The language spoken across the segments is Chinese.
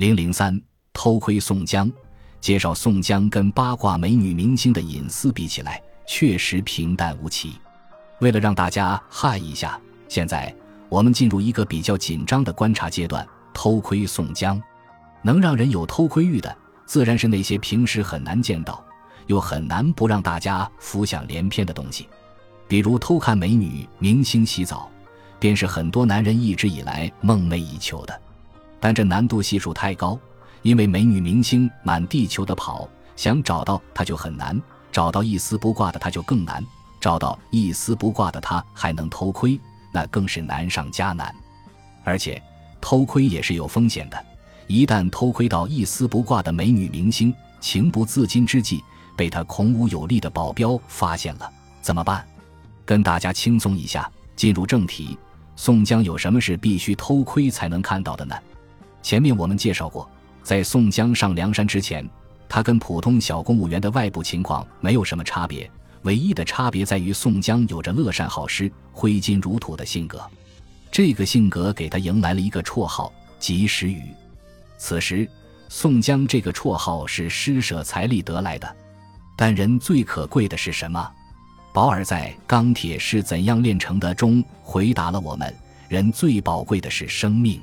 零零三偷窥宋江，介绍宋江跟八卦美女明星的隐私比起来，确实平淡无奇。为了让大家嗨一下，现在我们进入一个比较紧张的观察阶段。偷窥宋江，能让人有偷窥欲的，自然是那些平时很难见到，又很难不让大家浮想联翩的东西。比如偷看美女明星洗澡，便是很多男人一直以来梦寐以求的。但这难度系数太高，因为美女明星满地球的跑，想找到她就很难，找到一丝不挂的她就更难。找到一丝不挂的他还能偷窥，那更是难上加难。而且，偷窥也是有风险的。一旦偷窥到一丝不挂的美女明星，情不自禁之际被他孔武有力的保镖发现了，怎么办？跟大家轻松一下，进入正题。宋江有什么是必须偷窥才能看到的呢？前面我们介绍过，在宋江上梁山之前，他跟普通小公务员的外部情况没有什么差别。唯一的差别在于，宋江有着乐善好施、挥金如土的性格，这个性格给他迎来了一个绰号“及时雨”。此时，宋江这个绰号是施舍财力得来的。但人最可贵的是什么？保尔在《钢铁是怎样炼成的》中回答了我们：人最宝贵的是生命。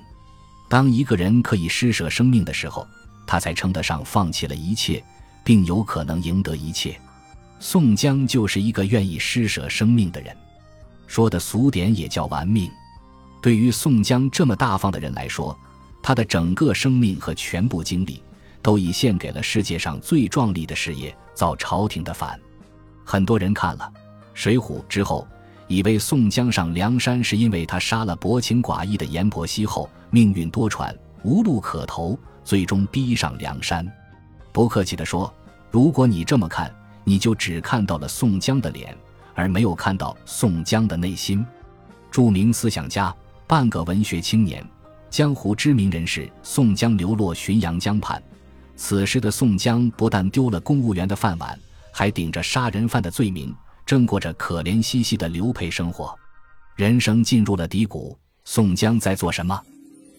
当一个人可以施舍生命的时候，他才称得上放弃了一切，并有可能赢得一切。宋江就是一个愿意施舍生命的人，说的俗点也叫玩命。对于宋江这么大方的人来说，他的整个生命和全部精力都已献给了世界上最壮丽的事业——造朝廷的反。很多人看了《水浒》之后，以为宋江上梁山是因为他杀了薄情寡义的阎婆惜后，命运多舛，无路可投，最终逼上梁山。不客气地说，如果你这么看，你就只看到了宋江的脸，而没有看到宋江的内心。著名思想家、半个文学青年、江湖知名人士宋江流落浔阳江畔，此时的宋江不但丢了公务员的饭碗，还顶着杀人犯的罪名，正过着可怜兮兮的流配生活，人生进入了低谷。宋江在做什么？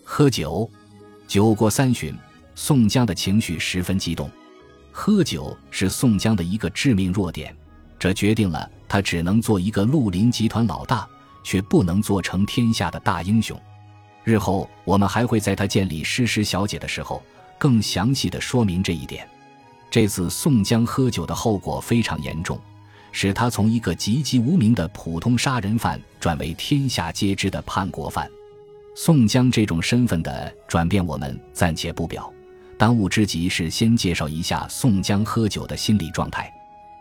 喝酒。酒过三巡，宋江的情绪十分激动。喝酒是宋江的一个致命弱点，这决定了他只能做一个绿林集团老大，却不能做成天下的大英雄。日后我们还会在他见李诗诗小姐的时候，更详细的说明这一点。这次宋江喝酒的后果非常严重，使他从一个籍籍无名的普通杀人犯转为天下皆知的叛国犯。宋江这种身份的转变，我们暂且不表。当务之急是先介绍一下宋江喝酒的心理状态。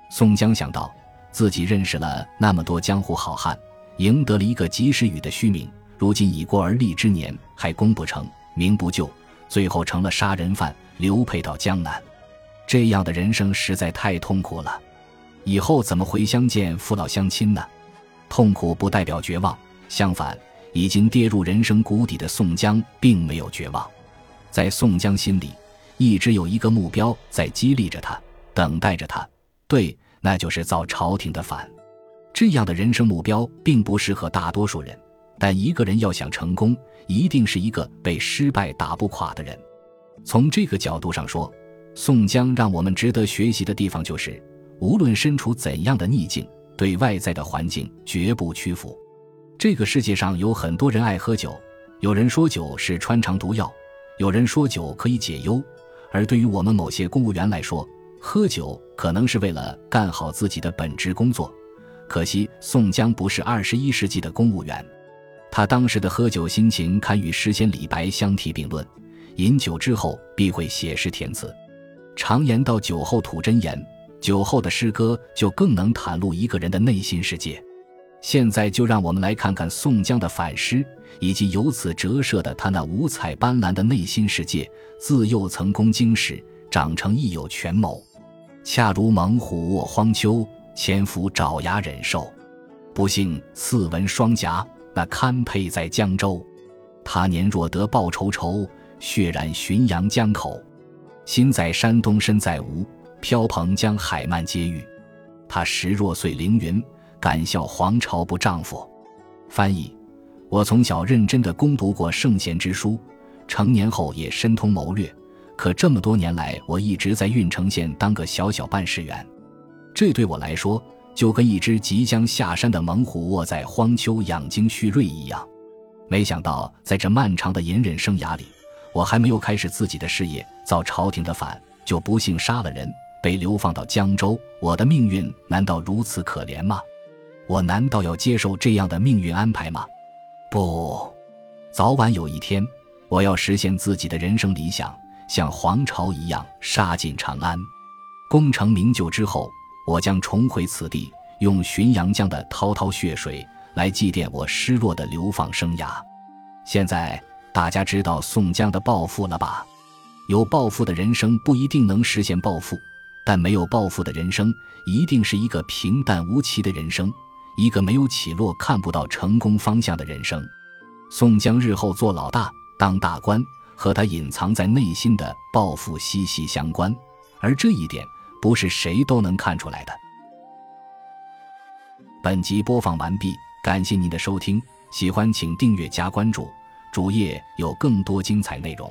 宋江想到自己认识了那么多江湖好汉，赢得了一个及时雨的虚名，如今已过而立之年，还功不成名不就，最后成了杀人犯，流配到江南，这样的人生实在太痛苦了。以后怎么回乡见父老乡亲呢？痛苦不代表绝望，相反，已经跌入人生谷底的宋江并没有绝望，在宋江心里。一直有一个目标在激励着他，等待着他。对，那就是造朝廷的反。这样的人生目标并不适合大多数人，但一个人要想成功，一定是一个被失败打不垮的人。从这个角度上说，宋江让我们值得学习的地方就是，无论身处怎样的逆境，对外在的环境绝不屈服。这个世界上有很多人爱喝酒，有人说酒是穿肠毒药，有人说酒可以解忧。而对于我们某些公务员来说，喝酒可能是为了干好自己的本职工作。可惜宋江不是二十一世纪的公务员，他当时的喝酒心情堪与诗仙李白相提并论。饮酒之后必会写诗填词，常言道酒后吐真言，酒后的诗歌就更能袒露一个人的内心世界。现在就让我们来看看宋江的反诗，以及由此折射的他那五彩斑斓的内心世界。自幼曾攻经史，长成亦有权谋，恰如猛虎卧荒丘，潜伏爪牙忍受。不幸刺纹双颊，那堪配在江州。他年若得报仇仇，血染浔阳江口。心在山东身在吴，飘蓬江海漫皆遇。他时若碎凌云。敢笑皇朝不丈夫。翻译：我从小认真地攻读过圣贤之书，成年后也深通谋略。可这么多年来，我一直在郓城县当个小小办事员，这对我来说就跟一只即将下山的猛虎卧在荒丘养精蓄锐一样。没想到，在这漫长的隐忍生涯里，我还没有开始自己的事业，造朝廷的反，就不幸杀了人，被流放到江州。我的命运难道如此可怜吗？我难道要接受这样的命运安排吗？不，早晚有一天，我要实现自己的人生理想，像黄巢一样杀进长安。功成名就之后，我将重回此地，用浔阳江的滔滔血水。来祭奠我失落的流放生涯。现在大家知道宋江的抱负了吧？有抱负的人生不一定能实现抱负，但没有抱负的人生一定是一个平淡无奇的人生，一个没有起落、看不到成功方向的人生。宋江日后做老大、当大官，和他隐藏在内心的抱负息息相关，而这一点不是谁都能看出来的。本集播放完毕。感谢您的收听，喜欢请订阅加关注，主页有更多精彩内容。